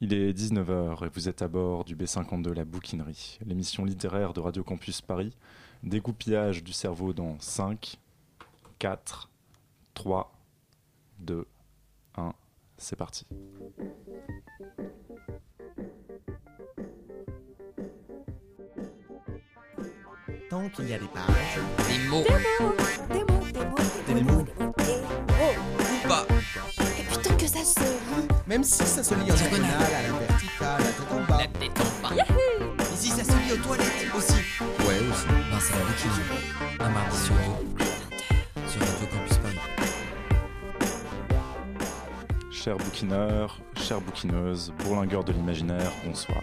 Il est 19h et vous êtes à bord du B52 La Bouquinerie, l'émission littéraire de Radio Campus Paris. Dégoupillage du cerveau dans 5, 4, 3, 2, 1. C'est parti. Tant qu'il y a des pages, Des mots. Des mots, des mots, Des des mots. mots, des mots, des mots. Ou pas. Et putain que ça se lit. Même si ça se lit en diagonale, à la verticale, à tête en bas. La tête en bas. Et si ça se lit aux toilettes aussi. Ouais, aussi. Ben, c'est la bouquinerie. Un mardi sur deux. Sur Radio Campus Paris. Chers bouquineurs, chères bouquineuses, bourlingueurs de l'imaginaire, bonsoir.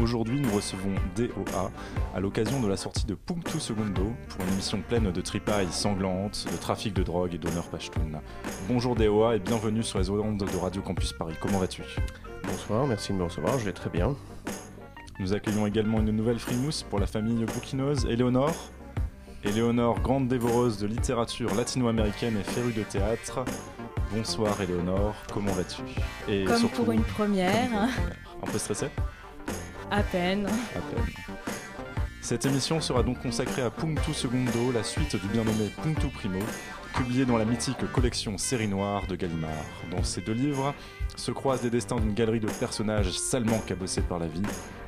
Aujourd'hui, nous recevons DOA à l'occasion de la sortie de Punctu Segundo pour une émission pleine de tripailles sanglantes, de trafic de drogue et d'honneur pachtoun. Bonjour DOA et bienvenue sur les ondes de Radio Campus Paris. Comment vas-tu? Bonsoir, merci de me recevoir, je vais très bien. Nous accueillons également une nouvelle frimousse pour la famille bouquineuse, Éléonore. Éléonore, grande dévoreuse de littérature latino-américaine et férue de théâtre. Bonsoir Éléonore, comment vas-tu? Et Comme surtout, pour une première, hein, un peu stressée? À peine. À peine. Cette émission sera donc consacrée à Punctu Segundo, la suite du bien nommé Punctu Primo, publié dans la mythique collection Série Noire de Gallimard. Dans ces deux livres se croisent les destins d'une galerie de personnages salement cabossés par la vie,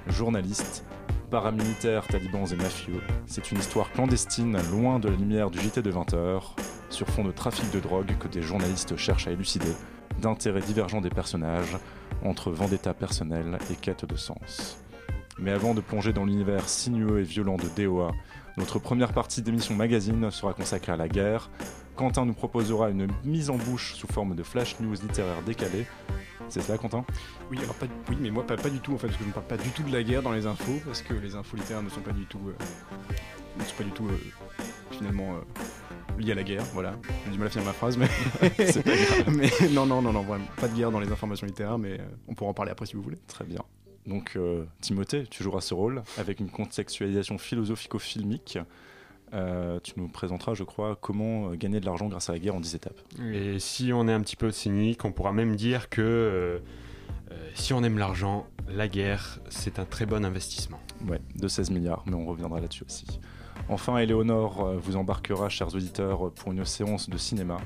journalistes, paramilitaires, talibans et mafieux. C'est une histoire clandestine, loin de la lumière du JT de 20h, sur fond de trafic de drogue que des journalistes cherchent à élucider, d'intérêts divergents des personnages, entre vendetta personnelle et quête de sens. Mais avant de plonger dans l'univers sinueux et violent de DOA, notre première partie d'émission magazine sera consacrée à la guerre. Quentin nous proposera une mise en bouche sous forme de flash news littéraire décalée. C'est cela, Quentin? Oui, alors pas, oui, mais moi pas, pas du tout en fait, parce que je ne parle pas du tout de la guerre dans les infos, parce que les infos littéraires ne sont pas du tout, euh, ne sont pas du tout euh, finalement euh, liées à la guerre. Voilà, j'ai du mal à finir ma phrase, mais, mais non, non, non, non, vraiment, pas de guerre dans les informations littéraires, mais on pourra en parler après si vous voulez. Très bien. Donc, euh, Timothée, tu joueras ce rôle avec une contextualisation philosophico-filmique. Euh, tu nous présenteras, je crois, comment euh, gagner de l'argent grâce à la guerre en 10 étapes. Et si on est un petit peu cynique, on pourra même dire que euh, si on aime l'argent, la guerre, c'est un très bon investissement. Ouais, de 16 milliards, mais on reviendra là-dessus aussi. Enfin, Éléonore euh, vous embarquera, chers auditeurs, pour une séance de cinéma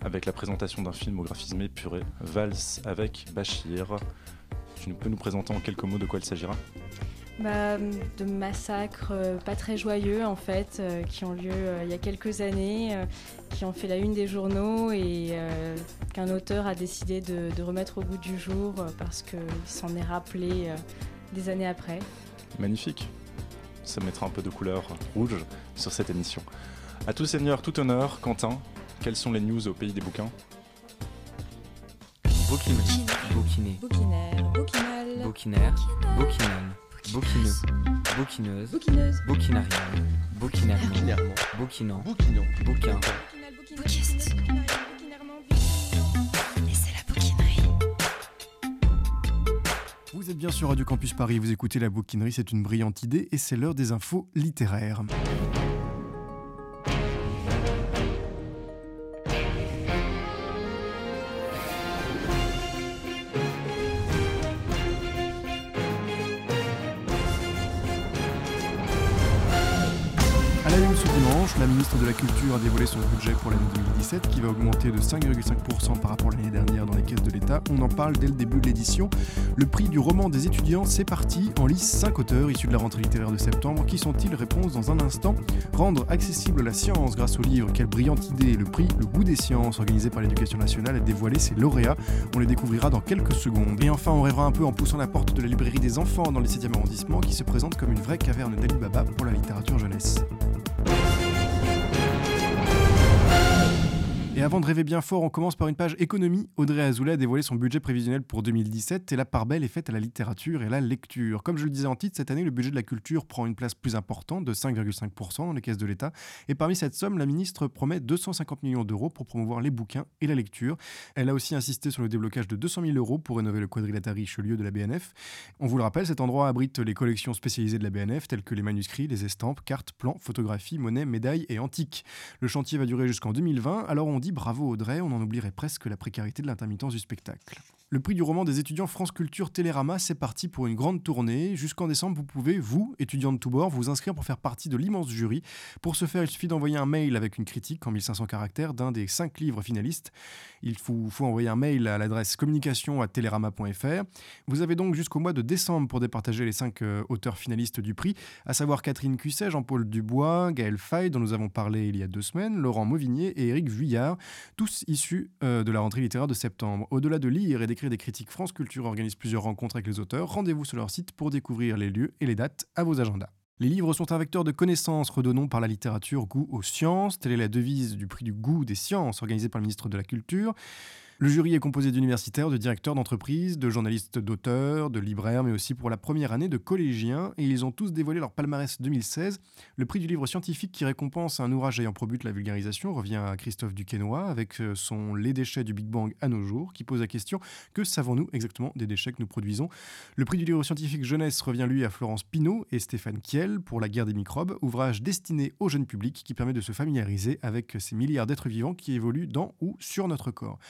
avec la présentation d'un film au graphisme épuré, Valse avec Bachir. Tu peux nous présenter en quelques mots de quoi il s'agira Bah, de massacres euh, pas très joyeux en fait, euh, qui ont lieu euh, il y a quelques années, euh, qui ont fait la une des journaux et euh, qu'un auteur a décidé de, de remettre au goût du jour euh, parce qu'il s'en est rappelé euh, des années après. Magnifique. Ça mettra un peu de couleur rouge sur cette émission. À tout seigneur, tout honneur, Quentin, quelles sont les news au pays des bouquins Bouquinerie. Bouquiné. Bouquinaire, bouquinal. Bouquinaire. Bouquinal. Bouquineux. Bouquineuse. Bouquineuse. Bouquinant. Bouquin. Bouquinariat, bouquinairement, bouquinant. Et c'est la bouquinerie. Vous êtes bien sur Radio Campus Paris, vous écoutez La Bouquinerie, c'est une brillante idée et c'est l'heure des infos littéraires. La ministre de la Culture a dévoilé son budget pour l'année 2017 qui va augmenter de 5,5% par rapport à l'année dernière dans les caisses de l'État. On en parle dès le début de l'édition. Le prix du roman des étudiants, c'est parti. En lice, 5 auteurs issus de la rentrée littéraire de septembre. Qui sont-ils? Réponse dans un instant. Rendre accessible la science grâce au livre. Quelle brillante idée Le prix Le goût des sciences, organisé par l'Éducation nationale, a dévoilé ses lauréats. On les découvrira dans quelques secondes. Et enfin, on rêvera un peu en poussant la porte de la librairie des enfants dans le 7e arrondissement qui se présente comme une vraie caverne d'Ali Baba pour la littérature jeunesse. Et avant de rêver bien fort, on commence par une page économie. Audrey Azoulay a dévoilé son budget prévisionnel pour 2017 et la part belle est faite à la littérature et à la lecture. Comme je le disais en titre, cette année, le budget de la culture prend une place plus importante de 5,5% dans les caisses de l'État. Et parmi cette somme, la ministre promet 250 millions d'euros pour promouvoir les bouquins et la lecture. Elle a aussi insisté sur le déblocage de 200 000 euros pour rénover le quadrilatère Richelieu de la BNF. On vous le rappelle, cet endroit abrite les collections spécialisées de la BNF telles que les manuscrits, les estampes, cartes, plans, photographies, monnaies, médailles et antiques. Le chantier va durer jusqu'en 2020, alors on dit bravo Audrey, on en oublierait presque la précarité de l'intermittence du spectacle. Le prix du roman des étudiants France Culture Télérama, c'est parti pour une grande tournée. Jusqu'en décembre, vous pouvez, vous, étudiants de tous bords, vous inscrire pour faire partie de l'immense jury. Pour ce faire, il suffit d'envoyer un mail avec une critique en 1500 caractères d'un des cinq livres finalistes. Il faut, faut envoyer un mail à l'adresse communication. Vous avez donc jusqu'au mois de décembre pour départager les cinq euh, auteurs finalistes du prix, à savoir Catherine Cusset, Jean-Paul Dubois, Gaël Fay, dont nous avons parlé il y a deux semaines, Laurent Mauvignier et Éric Vuillard, tous issus euh, de la rentrée littéraire de septembre. Au-delà de lire et d'écrire des critiques, France Culture organise plusieurs rencontres avec les auteurs. Rendez-vous sur leur site pour découvrir les lieux et les dates à vos agendas. Les livres sont un vecteur de connaissances, redonnons par la littérature goût aux sciences. Telle est la devise du prix du goût des sciences organisé par le ministre de la Culture. Le jury est composé d'universitaires, de directeurs d'entreprises, de journalistes, d'auteurs, de libraires, mais aussi pour la première année de collégiens, et ils ont tous dévoilé leur palmarès 2016. Le prix du livre scientifique qui récompense un ouvrage ayant pour but la vulgarisation revient à Christophe Duquesnoy avec euh, son Les déchets du Big Bang à nos jours, qui pose la question que savons-nous exactement des déchets que nous produisons? Le prix du livre scientifique jeunesse revient lui à Florence Pinault et Stéphane Kiel pour La guerre des microbes, ouvrage destiné au jeune public qui permet de se familiariser avec ces milliards d'êtres vivants qui évoluent dans ou sur notre corps.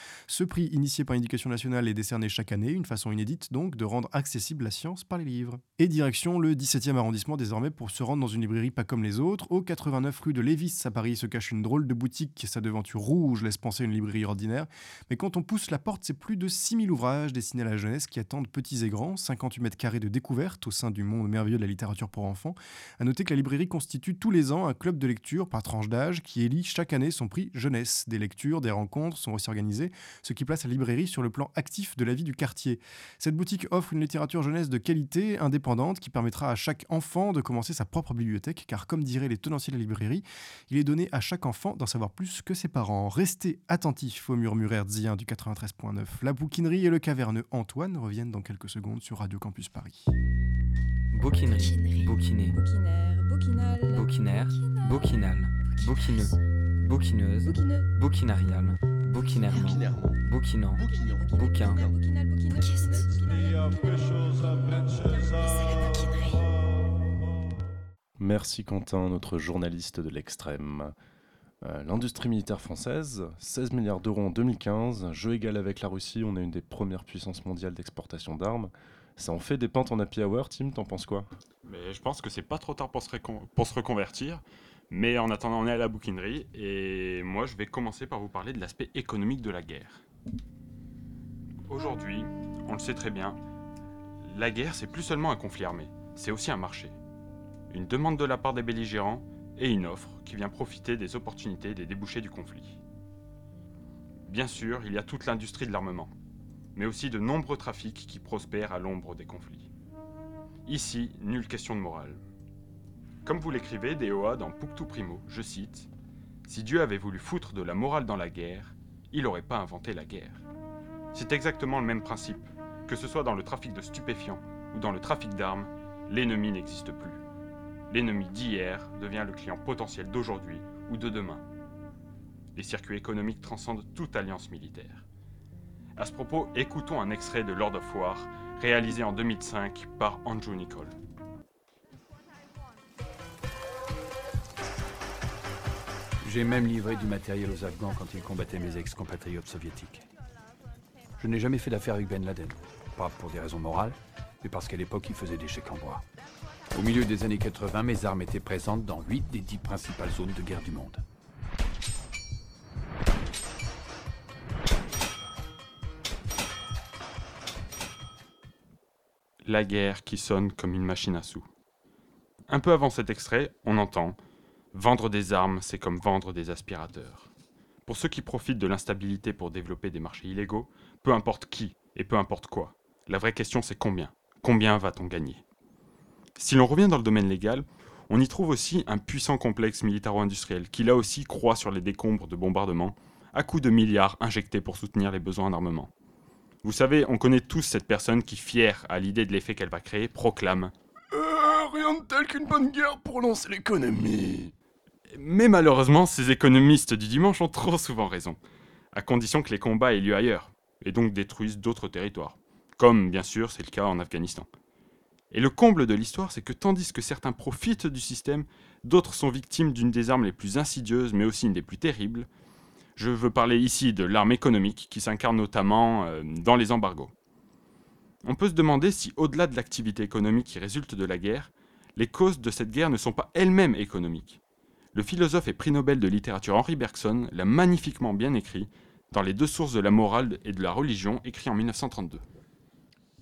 Prix, initié par l'éducation nationale, est décerné chaque année, une façon inédite donc de rendre accessible la science par les livres. Et direction le 17e arrondissement désormais pour se rendre dans une librairie pas comme les autres. Au 89 rue de Lévis à Paris se cache une drôle de boutique, sa devanture rouge laisse penser une librairie ordinaire. Mais quand on pousse la porte, c'est plus de 6000 ouvrages destinés à la jeunesse qui attendent petits et grands, 58 mètres carrés de découverte au sein du monde merveilleux de la littérature pour enfants. À noter que la librairie constitue tous les ans un club de lecture par tranche d'âge qui élit chaque année son prix jeunesse. Des lectures, des rencontres sont aussi organisées, ce qui place la librairie sur le plan actif de la vie du quartier. Cette boutique offre une littérature jeunesse de qualité, indépendante, qui permettra à chaque enfant de commencer sa propre bibliothèque, car comme diraient les tenanciers de la librairie, il est donné à chaque enfant d'en savoir plus que ses parents. Restez attentifs au murmure hertzien du 93.9. La bouquinerie et le caverneux Antoine reviennent dans quelques secondes sur Radio Campus Paris. Bouquinerie, bouquiner, Bouquinaire, bouquinal. bouquinaire, bouquinal, bouquineux, bouquineuse, Bouquineux. bouquinarial, bouquinairement, bouquinant, bouquin. Merci Quentin, notre journaliste de l'extrême. Euh, L'industrie militaire française, 16 milliards d'euros en 2015, jeu égal avec la Russie, on est une des premières puissances mondiales d'exportation d'armes. Ça en fait des pentes en happy hour, Tim, t'en penses quoi? Mais je pense que c'est pas trop tard pour se, récon- pour se reconvertir. Mais en attendant, on est à la bouquinerie. Et moi, je vais commencer par vous parler de l'aspect économique de la guerre. Aujourd'hui, on le sait très bien, la guerre, c'est plus seulement un conflit armé, c'est aussi un marché. Une demande de la part des belligérants et une offre qui vient profiter des opportunités des débouchés du conflit. Bien sûr, il y a toute l'industrie de l'armement, mais aussi de nombreux trafics qui prospèrent à l'ombre des conflits. Ici, nulle question de morale. Comme vous l'écrivez, DOA dans Puctu Primo, je cite Si Dieu avait voulu foutre de la morale dans la guerre, il n'aurait pas inventé la guerre. C'est exactement le même principe. Que ce soit dans le trafic de stupéfiants ou dans le trafic d'armes, l'ennemi n'existe plus. L'ennemi d'hier devient le client potentiel d'aujourd'hui ou de demain. Les circuits économiques transcendent toute alliance militaire. À ce propos, écoutons un extrait de Lord of War, réalisé en 2005 par Andrew Nicole. J'ai même livré du matériel aux Afghans quand ils combattaient mes ex-compatriotes soviétiques. Je n'ai jamais fait d'affaire avec Ben Laden. Pas pour des raisons morales, mais parce qu'à l'époque, il faisait des chèques en bois. Au milieu des années 80, mes armes étaient présentes dans 8 des 10 principales zones de guerre du monde. La guerre qui sonne comme une machine à sous. Un peu avant cet extrait, on entend Vendre des armes, c'est comme vendre des aspirateurs. Pour ceux qui profitent de l'instabilité pour développer des marchés illégaux, peu importe qui et peu importe quoi, la vraie question c'est combien? Combien va-t-on gagner? Si l'on revient dans le domaine légal, on y trouve aussi un puissant complexe militaro-industriel qui là aussi croît sur les décombres de bombardements à coups de milliards injectés pour soutenir les besoins en armement. Vous savez, on connaît tous cette personne qui, fière à l'idée de l'effet qu'elle va créer, proclame Euh, Rien de tel qu'une bonne guerre pour lancer l'économie Mais malheureusement, ces économistes du dimanche ont trop souvent raison, à condition que les combats aient lieu ailleurs, et donc détruisent d'autres territoires, comme bien sûr c'est le cas en Afghanistan. Et le comble de l'histoire, c'est que tandis que certains profitent du système, d'autres sont victimes d'une des armes les plus insidieuses, mais aussi une des plus terribles. Je veux parler ici de l'arme économique qui s'incarne notamment euh, dans les embargos. On peut se demander si, au-delà de l'activité économique qui résulte de la guerre, les causes de cette guerre ne sont pas elles-mêmes économiques. Le philosophe et prix Nobel de littérature Henri Bergson l'a magnifiquement bien écrit dans Les deux sources de la morale et de la religion, écrit en 1932.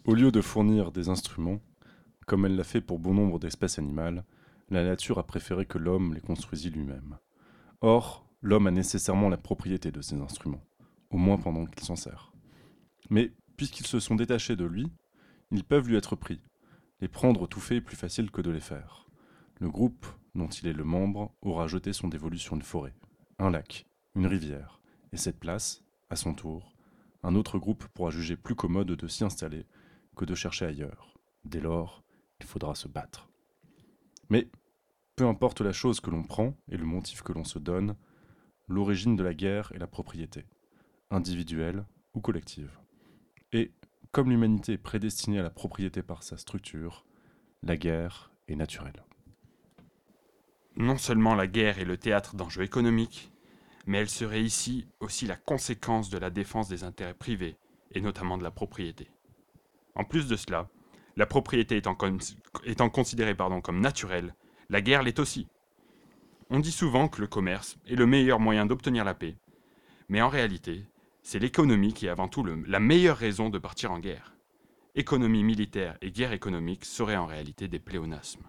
Au lieu de fournir des instruments, comme elle l'a fait pour bon nombre d'espèces animales, la nature a préféré que l'homme les construisît lui-même. Or, l'homme a nécessairement la propriété de ces instruments, au moins pendant qu'il s'en sert. Mais puisqu'ils se sont détachés de lui, ils peuvent lui être pris. Les prendre tout fait est plus facile que de les faire. Le groupe dont il est le membre aura jeté son dévolu sur une forêt, un lac, une rivière, et cette place, à son tour, un autre groupe pourra juger plus commode de s'y installer que de chercher ailleurs. Dès lors, il faudra se battre. Mais, peu importe la chose que l'on prend et le motif que l'on se donne, l'origine de la guerre est la propriété, individuelle ou collective. Et, comme l'humanité est prédestinée à la propriété par sa structure, la guerre est naturelle. Non seulement la guerre est le théâtre d'enjeux économiques, mais elle serait ici aussi la conséquence de la défense des intérêts privés, et notamment de la propriété. En plus de cela, la propriété étant, con- étant considérée comme naturelle, la guerre l'est aussi. On dit souvent que le commerce est le meilleur moyen d'obtenir la paix, mais en réalité, c'est l'économie qui est avant tout la meilleure raison de partir en guerre. Économie militaire et guerre économique seraient en réalité des pléonasmes.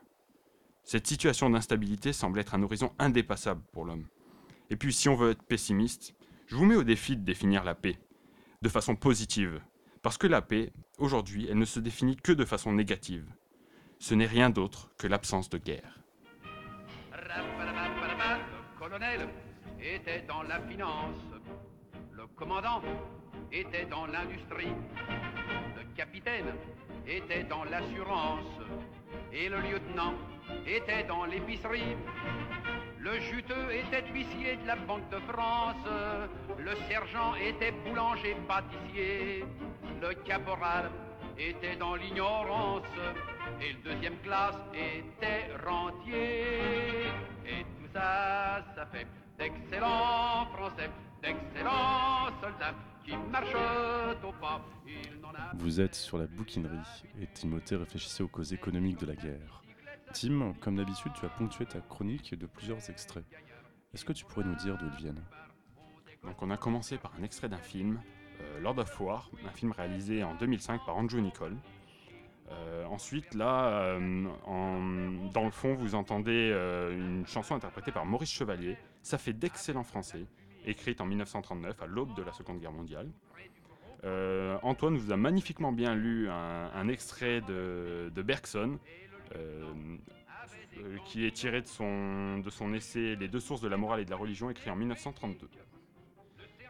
Cette situation d'instabilité semble être un horizon indépassable pour l'homme. Et puis si on veut être pessimiste, je vous mets au défi de définir la paix, de façon positive, parce que la paix, aujourd'hui, elle ne se définit que de façon négative. Ce n'est rien d'autre que l'absence de guerre. Le colonel était dans la finance. Le commandant était dans l'industrie. Le capitaine était dans l'assurance. Et le lieutenant était dans l'épicerie. Le juteux était huissier de la Banque de France. Le sergent était boulanger pâtissier. Le caporal était dans l'ignorance. Et le deuxième classe était rentier. Et tout ça, ça fait d'excellents Français, d'excellents soldats qui marchent au pas. Vous êtes sur la bouquinerie et Timothée réfléchissait aux causes économiques de la guerre. Tim, comme d'habitude, tu as ponctué ta chronique de plusieurs extraits. Est-ce que tu pourrais nous dire d'où ils viennent? Donc on a commencé par un extrait d'un film, euh, Lord of War, un film réalisé en 2005 par Andrew Nicole. Euh, ensuite, là, euh, dans le fond, vous entendez une chanson interprétée par Maurice Chevalier. Ça fait d'excellents français, écrite en 1939, à l'aube de la Seconde Guerre mondiale. Antoine vous a magnifiquement bien lu un, extrait de, Bergson, qui est tiré de son, de son essai Les deux sources de la morale et de la religion, écrit en 1932.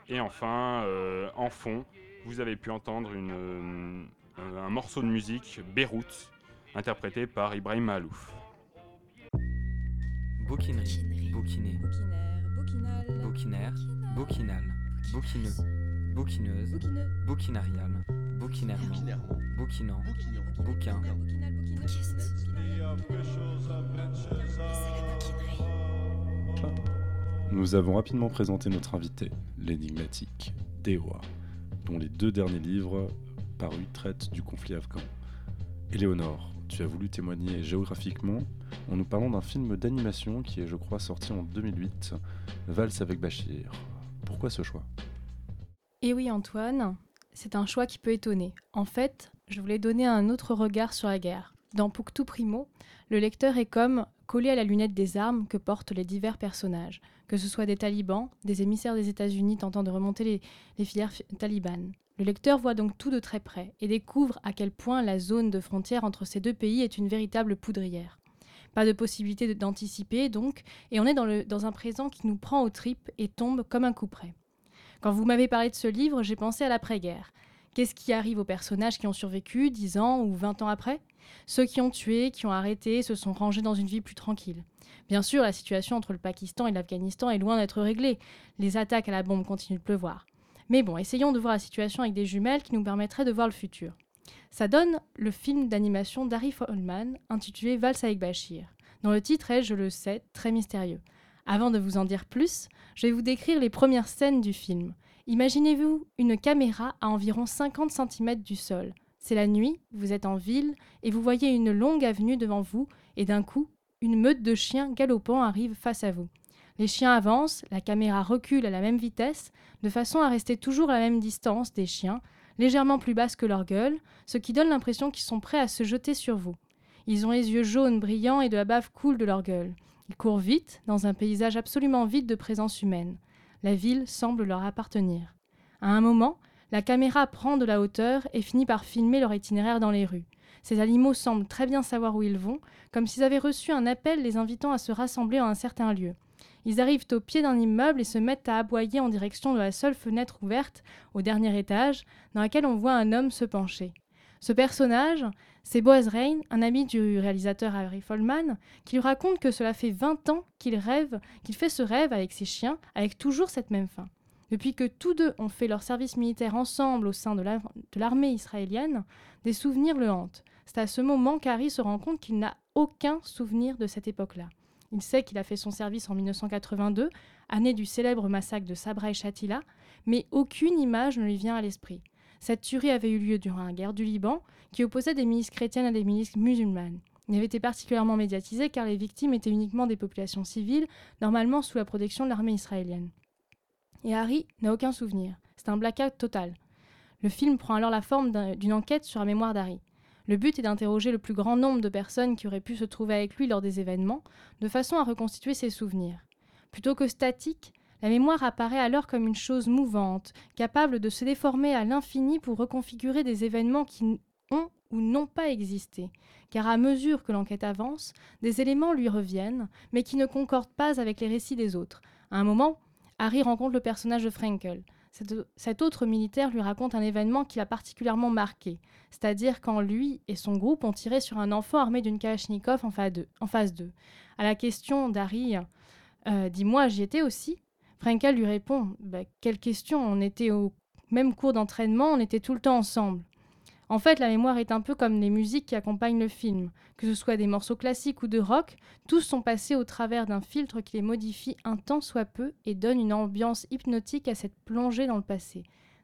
Et enfin, euh, en fond, vous avez pu entendre une, euh, un, morceau de musique, Beyrouth, interprété par Ibrahim Malouf. Bouquinerie, bouquiner, bouquinaire, bouquinal, bouquineux, bouquineuse, bouquinarial, bouquinairement, bouquinant, bouquin, Nous avons rapidement présenté notre invité, l'énigmatique Dewa, dont les deux derniers livres parus traitent du conflit afghan. Éléonore, tu as voulu témoigner géographiquement en nous parlant d'un film d'animation qui est, je crois, sorti en 2008, Valse avec Bachir. Pourquoi ce choix? Et oui, Antoine, c'est un choix qui peut étonner. En fait, je voulais donner un autre regard sur la guerre. Dans Puctu Primo, le lecteur est comme collé à la lunette des armes que portent les divers personnages, que ce soit des talibans, des émissaires des États-Unis tentant de remonter les, filières fi- talibanes. Le lecteur voit donc tout de très près et découvre à quel point la zone de frontière entre ces deux pays est une véritable poudrière. Pas de possibilité d'anticiper donc, et on est dans, dans un présent qui nous prend aux tripes et tombe comme un coup près. Quand vous m'avez parlé de ce livre, j'ai pensé à l'après-guerre. Qu'est-ce qui arrive aux personnages qui ont survécu 10 ans ou 20 ans après? Ceux qui ont tué, qui ont arrêté, se sont rangés dans une vie plus tranquille. Bien sûr, la situation entre le Pakistan et l'Afghanistan est loin d'être réglée. Les attaques à la bombe continuent de pleuvoir. Mais bon, essayons de voir la situation avec des jumelles qui nous permettraient de voir le futur. Ça donne le film d'animation d'Arif Holman intitulé Valse avec Bachir, dont le titre est, je le sais, très mystérieux. Avant de vous en dire plus, je vais vous décrire les premières scènes du film. Imaginez-vous une caméra à environ 50 cm du sol. C'est la nuit, vous êtes en ville et vous voyez une longue avenue devant vous et d'un coup, une meute de chiens galopants arrive face à vous. Les chiens avancent, la caméra recule à la même vitesse, de façon à rester toujours à la même distance des chiens, légèrement plus basse que leur gueule, ce qui donne l'impression qu'ils sont prêts à se jeter sur vous. Ils ont les yeux jaunes brillants et de la bave coule de leur gueule. Ils courent vite, dans un paysage absolument vide de présence humaine. La ville semble leur appartenir. À un moment, la caméra prend de la hauteur et finit par filmer leur itinéraire dans les rues. Ces animaux semblent très bien savoir où ils vont, comme s'ils avaient reçu un appel les invitant à se rassembler en un certain lieu. Ils arrivent au pied d'un immeuble et se mettent à aboyer en direction de la seule fenêtre ouverte, au dernier étage, dans laquelle on voit un homme se pencher. Ce personnage, c'est Boaz Rain, un ami du réalisateur Harry Folman, qui lui raconte que cela fait 20 ans qu'il rêve, qu'il fait ce rêve avec ses chiens, avec toujours cette même fin. Depuis que tous deux ont fait leur service militaire ensemble au sein de l'armée israélienne, des souvenirs le hantent. C'est à ce moment qu'Harry se rend compte qu'il n'a aucun souvenir de cette époque-là. Il sait qu'il a fait son service en 1982, année du célèbre massacre de Sabra et Shatila, mais aucune image ne lui vient à l'esprit. Cette tuerie avait eu lieu durant la guerre du Liban, qui opposait des milices chrétiennes à des milices musulmanes. Il avait été particulièrement médiatisé car les victimes étaient uniquement des populations civiles, normalement sous la protection de l'armée israélienne. Et Harry n'a aucun souvenir. C'est un blackout total. Le film prend alors la forme d'une enquête sur la mémoire d'Harry. Le but est d'interroger le plus grand nombre de personnes qui auraient pu se trouver avec lui lors des événements, de façon à reconstituer ses souvenirs. Plutôt que statique, la mémoire apparaît alors comme une chose mouvante, capable de se déformer à l'infini pour reconfigurer des événements qui ont ou n'ont pas existé, car à mesure que l'enquête avance, des éléments lui reviennent, mais qui ne concordent pas avec les récits des autres. À un moment, Harry rencontre le personnage de Frankel. Cet autre militaire lui raconte un événement qui l'a particulièrement marqué, c'est-à-dire quand lui et son groupe ont tiré sur un enfant armé d'une Kalachnikov en phase 2. À la question d'Harry, euh, dis-moi, j'y étais aussi? Frankel lui répond bah, Quelle question? On était au même cours d'entraînement, on était tout le temps ensemble. En fait, la mémoire est un peu comme les musiques qui accompagnent le film. Que ce soit des morceaux classiques ou de rock, tous sont passés au travers d'un filtre qui les modifie un tant soit peu et donne une ambiance hypnotique à cette plongée dans le passé.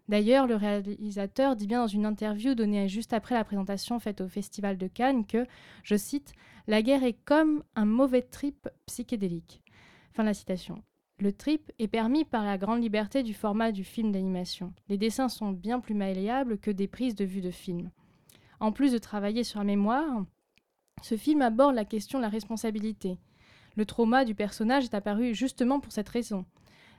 D'ailleurs, le réalisateur dit bien dans une interview donnée juste après la présentation faite au Festival de Cannes que, je cite, La guerre est comme un mauvais trip psychédélique. Fin de la citation. Le trip est permis par la grande liberté du format du film d'animation. Les dessins sont bien plus malléables que des prises de vue de film. En plus de travailler sur la mémoire, ce film aborde la question de la responsabilité. Le trauma du personnage est apparu justement pour cette raison.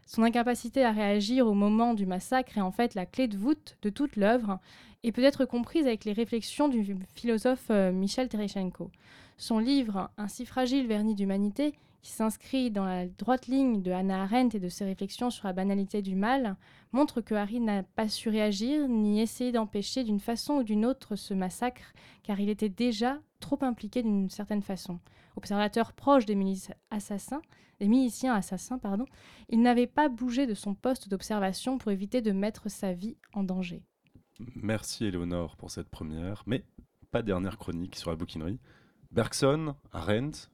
Son incapacité à réagir au moment du massacre est en fait la clé de voûte de toute l'œuvre et peut être comprise avec les réflexions du philosophe euh, Michel Terechenko. Son livre Un si fragile vernis d'humanité qui s'inscrit dans la droite ligne de Hannah Arendt et de ses réflexions sur la banalité du mal, montre que Harry n'a pas su réagir ni essayer d'empêcher d'une façon ou d'une autre ce massacre, car il était déjà trop impliqué d'une certaine façon. Observateur proche des milices assassins, des miliciens assassins, pardon, il n'avait pas bougé de son poste d'observation pour éviter de mettre sa vie en danger. Merci Éléonore pour cette première, mais pas dernière chronique sur la bouquinerie. Bergson, Arendt,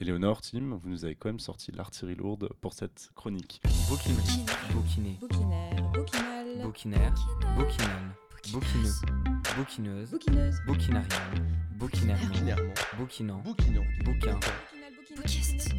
Éléonore, Tim, vous nous avez quand même sorti l'artillerie lourde pour cette chronique. Bouquinerie, bouquiné, Bouquinaire, bouquinal, bouquinaire, bouquinal, bouquineux, bouquineuse, bouquineuse, bouquinarienne, bouquinairement, bouquinant, bouquin, Bouquiste.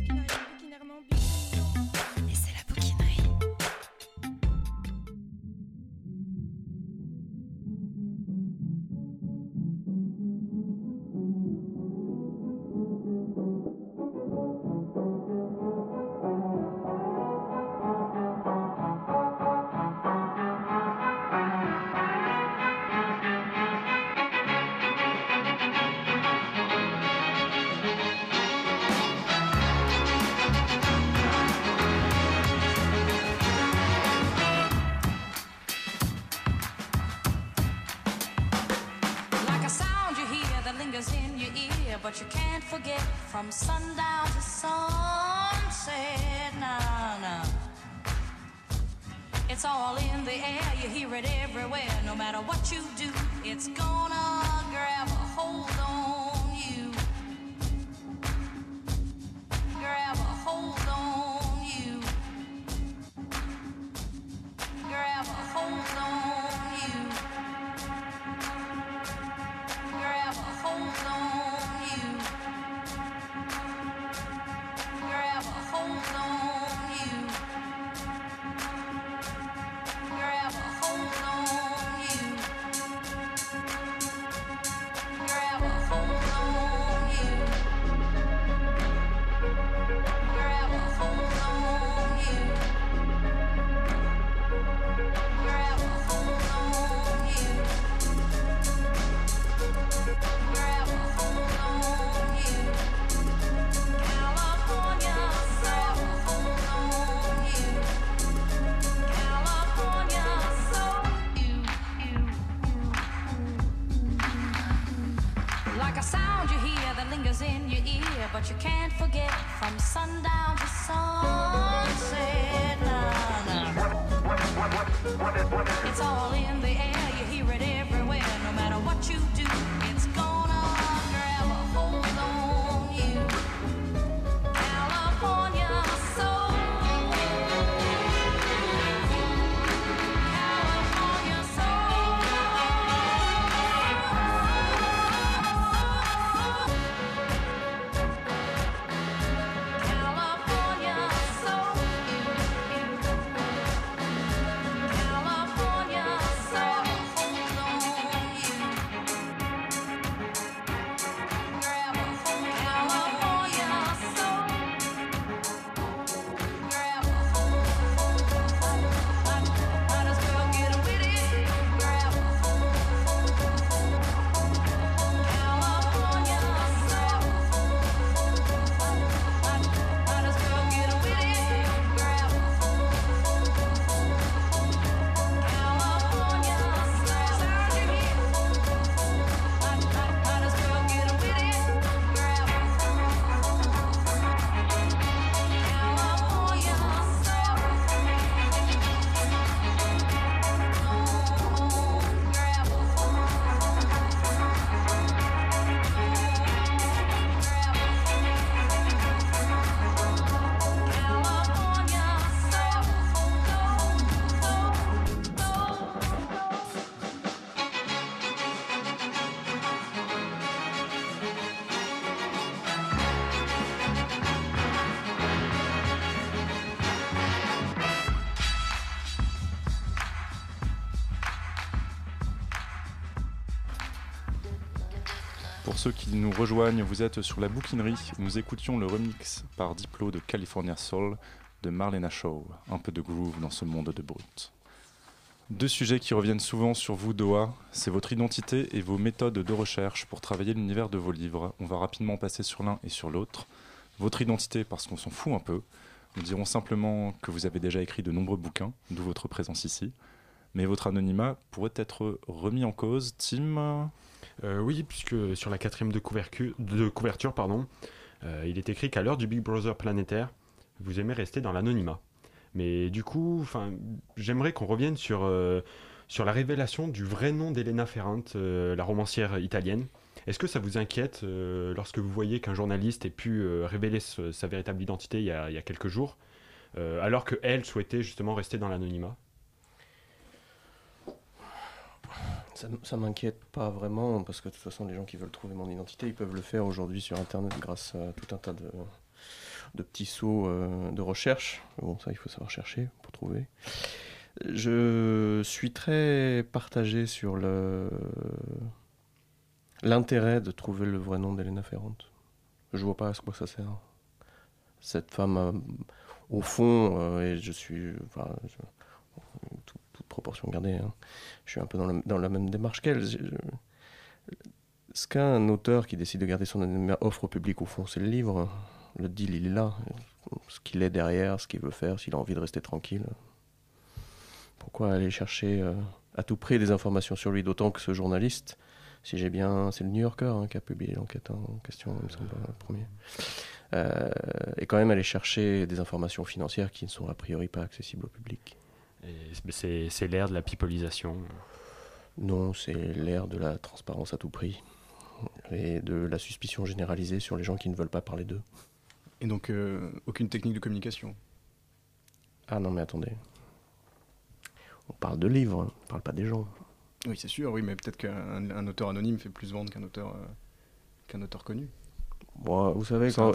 Ceux qui nous rejoignent, vous êtes sur la bouquinerie. Nous écoutions le remix par Diplo de California Soul de Marlena Shaw. Un peu de groove dans ce monde de brut. Deux sujets qui reviennent souvent sur vous, Doha, c'est votre identité et vos méthodes de recherche pour travailler l'univers de vos livres. On va rapidement passer sur l'un et sur l'autre. Votre identité, parce qu'on s'en fout un peu. Nous dirons simplement que vous avez déjà écrit de nombreux bouquins, d'où votre présence ici. Mais votre anonymat pourrait être remis en cause. Tim? Euh, oui, puisque sur la quatrième de, couverture, pardon, euh, il est écrit qu'à l'heure du Big Brother planétaire, vous aimez rester dans l'anonymat. Mais du coup, j'aimerais qu'on revienne sur, euh, sur la révélation du vrai nom d'Elena Ferrante, la romancière italienne. Est-ce que ça vous inquiète lorsque vous voyez qu'un journaliste ait pu révéler sa véritable identité il y a, il y a quelques jours, alors qu'elle souhaitait justement rester dans l'anonymat? Ça, ça m'inquiète pas vraiment, parce que de toute façon, les gens qui veulent trouver mon identité, ils peuvent le faire aujourd'hui sur Internet grâce à tout un tas de, petits sauts euh, de recherche. Bon, ça, il faut savoir chercher pour trouver. Je suis très partagé sur l'intérêt de trouver le vrai nom d'Elena Ferrante. Je vois pas à quoi ça sert. Cette femme, euh, au fond, euh, et je suis, proportion gardée, hein, je suis un peu dans, la même démarche qu'elle. Ce qu'un auteur qui décide de garder son offre au public, au fond, c'est le livre. Le deal, il est là. Ce qu'il est derrière, ce qu'il veut faire, s'il a envie de rester tranquille. Pourquoi aller chercher euh, à tout prix des informations sur lui D'autant que ce journaliste, si j'ai bien. C'est le New Yorker hein, qui a publié l'enquête en question, il me semble, le premier. Euh, et quand même aller chercher des informations financières qui ne sont a priori pas accessibles au public. C'est- l'ère de la pipolisation. Non, c'est l'ère de la transparence à tout prix et de la suspicion généralisée sur les gens qui ne veulent pas parler d'eux. Et donc, euh, aucune technique de communication? Ah non, mais attendez. On parle de livres, on parle pas des gens. Oui, c'est sûr, oui, mais peut-être qu'un un auteur anonyme fait plus vendre qu'un auteur, euh, qu'un auteur connu. Bon, vous savez, quand,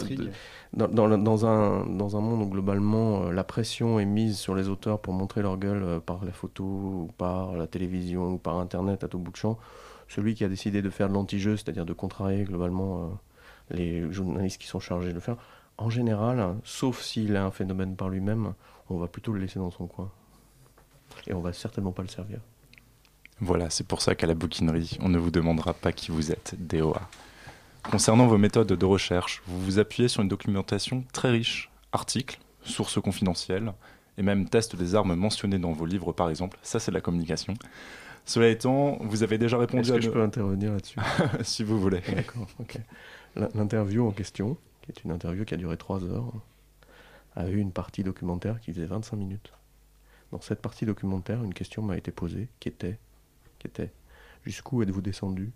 dans, dans le- dans un, dans un monde où globalement euh, la pression est mise sur les auteurs pour montrer leur gueule euh, par la photo, ou par la télévision, ou par Internet à tout bout de champ, celui qui a décidé de faire de l'anti-jeu, c'est-à-dire de contrarier globalement euh, les journalistes qui sont chargés de le faire, en général, sauf s'il est un phénomène par lui-même, on va plutôt le laisser dans son coin. Et on va certainement pas le servir. Voilà, c'est pour ça qu'à la bouquinerie, on ne vous demandera pas qui vous êtes, DOA. Concernant vos méthodes de recherche, vous vous appuyez sur une documentation très riche, articles, sources confidentielles, et même tests des armes mentionnées dans vos livres par exemple, ça c'est de la communication. Cela étant, vous avez déjà répondu Est-ce à que je nos- peux intervenir là-dessus? Si vous voulez. D'accord, ok. L'in- L'interview en question, qui est une interview qui a duré 3 heures, a eu une partie documentaire qui faisait 25 minutes. Dans cette partie documentaire, une question m'a été posée qui était, qui était jusqu'où êtes-vous descendu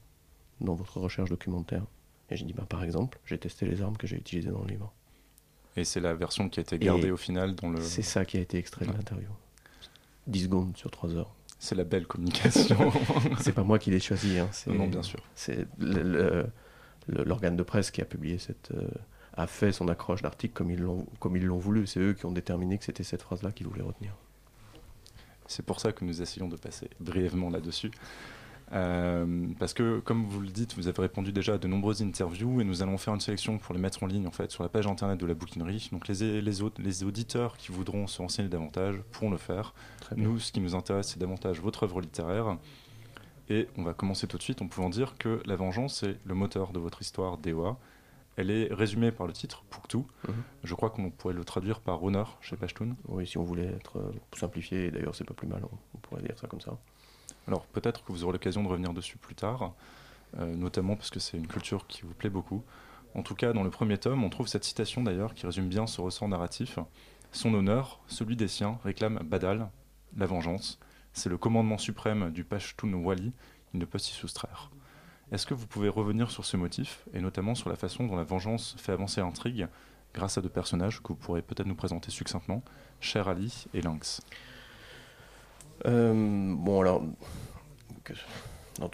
dans votre recherche documentaire? Et j'ai dit, bah, par exemple, j'ai testé les armes que j'ai utilisées dans le livre. Et c'est la version qui a été gardée Et au final dans le. C'est ça qui a été extrait de Ouais. l'interview. 10 secondes sur 3 heures. C'est la belle communication. c'est pas moi qui l'ai choisi. Hein, Non, bien sûr. C'est l'organe de presse qui a publié cette. euh, a fait son accroche d'article comme ils l'ont comme ils l'ont voulu. C'est eux qui ont déterminé que c'était cette phrase-là qu'ils voulaient retenir. C'est pour ça que nous essayons de passer brièvement là-dessus. Euh, parce que, comme vous le dites, vous avez répondu déjà à de nombreuses interviews et nous allons faire une sélection pour les mettre en ligne en fait sur la page internet de la bouquinerie. Donc les, les, au- les auditeurs qui voudront se renseigner davantage pourront le faire. Nous, ce qui nous intéresse, c'est davantage votre œuvre littéraire. Et on va commencer tout de suite en pouvant dire que la vengeance est le moteur de votre histoire d'Ewa. Elle est résumée par le titre Pouctou. Mhm. Je crois qu'on pourrait le traduire par honneur chez Pashtun. Oui, si on voulait être euh, simplifié, d'ailleurs c'est pas plus mal, on pourrait dire ça comme ça. Alors peut-être que vous aurez l'occasion de revenir dessus plus tard, euh, notamment parce que c'est une culture qui vous plaît beaucoup. En tout cas, dans le premier tome, on trouve cette citation d'ailleurs qui résume bien ce ressort narratif. Son honneur, celui des siens, réclame Badal, la vengeance. C'est le commandement suprême du Pashtun Wali, il ne peut s'y soustraire. Est-ce que vous pouvez revenir sur ce motif, et notamment sur la façon dont la vengeance fait avancer l'intrigue, grâce à deux personnages que vous pourrez peut-être nous présenter succinctement, Cher Ali et Lynx? Bon, alors, dans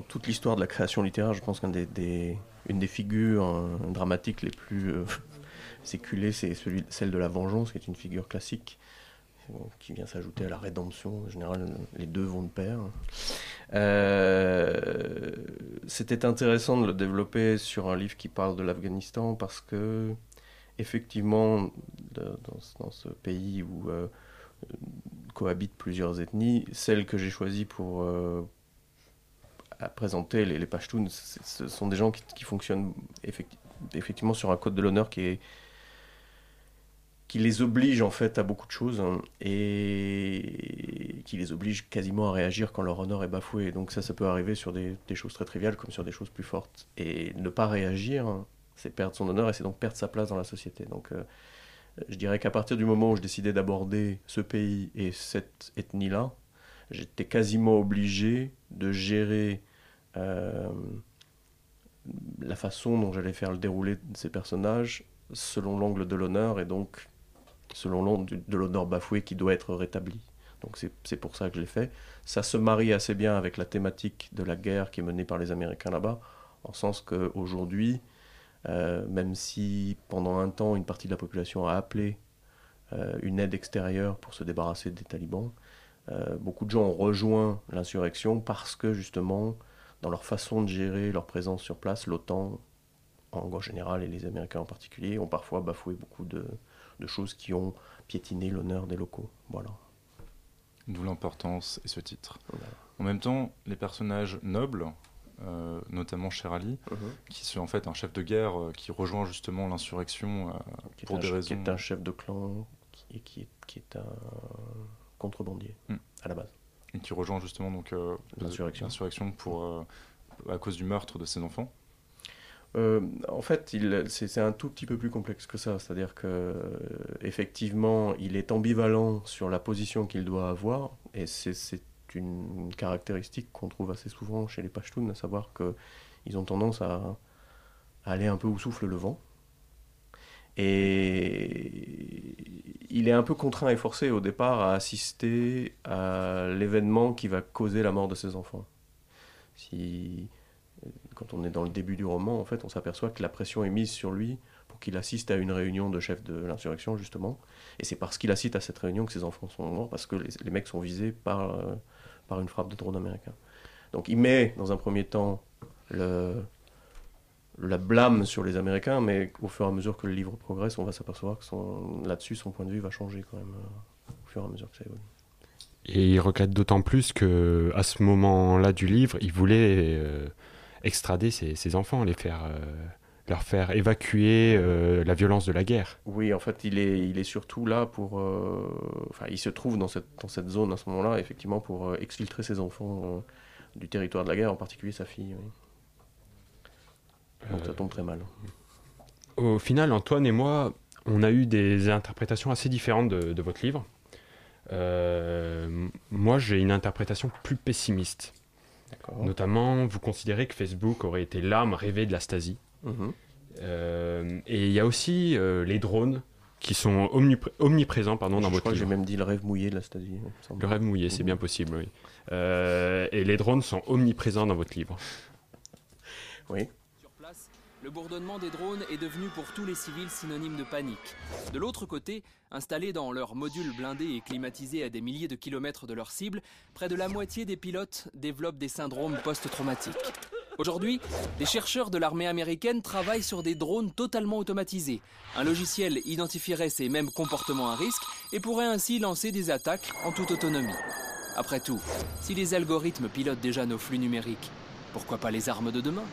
toute, l'histoire de la création littéraire, je pense qu'une des, figures euh, dramatiques les plus euh, séculées, c'est celle de la vengeance, qui est une figure classique, euh, qui vient s'ajouter à la rédemption. En général, les deux vont de pair. Euh, C'était intéressant de le développer sur un livre qui parle de l'Afghanistan parce que, effectivement, dans, ce- pays où euh, cohabitent plusieurs ethnies. Celle que j'ai choisie pour euh, présenter, les, les Pashtuns, ce sont des gens qui, fonctionnent effecti- effectivement sur un code de l'honneur qui les oblige en fait à beaucoup de choses hein, et qui les oblige quasiment à réagir quand leur honneur est bafoué. Donc ça, ça peut arriver sur des, choses très triviales comme sur des choses plus fortes. Et ne pas réagir, hein, c'est perdre son honneur et c'est donc perdre sa place dans la société. Euh, je dirais qu'à partir du moment où je décidais d'aborder ce pays et cette ethnie-là, j'étais quasiment obligé de gérer euh, la façon dont j'allais faire le déroulé de ces personnages selon l'angle de l'honneur et donc selon l'angle de l'honneur bafoué qui doit être rétabli. Donc c'est c'est pour ça que je l'ai fait. Ça se marie assez bien avec la thématique de la guerre qui est menée par les Américains là-bas, en sens qu'aujourd'hui, euh, même si pendant un temps une partie de la population a appelé euh, une aide extérieure pour se débarrasser des talibans, euh, beaucoup de gens ont rejoint l'insurrection parce que justement, dans leur façon de gérer leur présence sur place, l'OTAN en général et les Américains en particulier ont parfois bafoué beaucoup de, de choses qui ont piétiné l'honneur des locaux. Voilà. D'où l'importance et ce titre. En même temps, les personnages nobles, euh, notamment Cher Ali, Mhm. qui sont en fait un chef de guerre euh, qui rejoint justement l'insurrection euh, est, pour des raisons. qui est un chef de clan qui, qui, est, qui est un contrebandier Hmm. à la base. Et qui rejoint justement donc L'insurrection. pour à cause du meurtre de ses enfants. En fait, c'est un tout petit peu plus complexe que ça. C'est-à-dire que effectivement, il est ambivalent sur la position qu'il doit avoir, et c'est une caractéristique qu'on trouve assez souvent chez les Pashtuns, à savoir que ils ont tendance à, aller un peu où souffle le vent. Et il est un peu contraint et forcé au départ à assister à l'événement qui va causer la mort de ses enfants. Si quand on est dans le début du roman, en fait, on s'aperçoit que la pression est mise sur lui pour qu'il assiste à une réunion de chefs de l'insurrection, justement. Et c'est parce qu'il assiste à cette réunion que ses enfants sont morts, parce que les, les mecs sont visés par, euh, par une frappe de drone américain. Donc il met, dans un premier temps, le, la blâme sur les Américains, mais au fur et à mesure que le livre progresse, on va s'apercevoir que là-dessus, son point de vue va changer quand même, euh, au fur et à mesure que ça évolue. Et il regrette d'autant plus que à ce moment-là du livre, il voulait euh, extrader ses, ses enfants, les faire, euh, leur faire évacuer euh, la violence de la guerre. Oui, en fait, il est, il est surtout là pour. euh, Enfin, il se trouve dans cette, dans cette zone à ce moment-là, effectivement, pour euh, exfiltrer ses enfants du territoire de la guerre, en particulier sa fille. oui. Donc ça tombe très mal. Au final, Antoine et moi, on a eu des interprétations assez différentes de, de votre livre. Moi, j'ai une interprétation plus pessimiste. Notamment, vous considérez que Facebook aurait été l'âme rêvée de la Stasi. Mhm. Euh, et il y a aussi euh, les drones qui sont omnipré- omniprésents pardon, dans Je votre crois que j'ai livre. même dit le rêve mouillé de la Stasi. Le rêve mouillé, c'est Mhm. bien possible, oui. Euh, et les drones sont omniprésents dans votre livre. Oui. Sur place, le bourdonnement des drones est devenu pour tous les civils synonyme de panique. De l'autre côté, installés dans leurs modules blindés et climatisés à des milliers de kilomètres de leur cible, près de la moitié des pilotes développent des syndromes post-traumatiques. Aujourd'hui, des chercheurs de l'armée américaine travaillent sur des drones totalement automatisés. Un logiciel identifierait ces mêmes comportements à risque et pourrait ainsi lancer des attaques en toute autonomie. Après tout, si les algorithmes pilotent déjà nos flux numériques, pourquoi pas les armes de demain?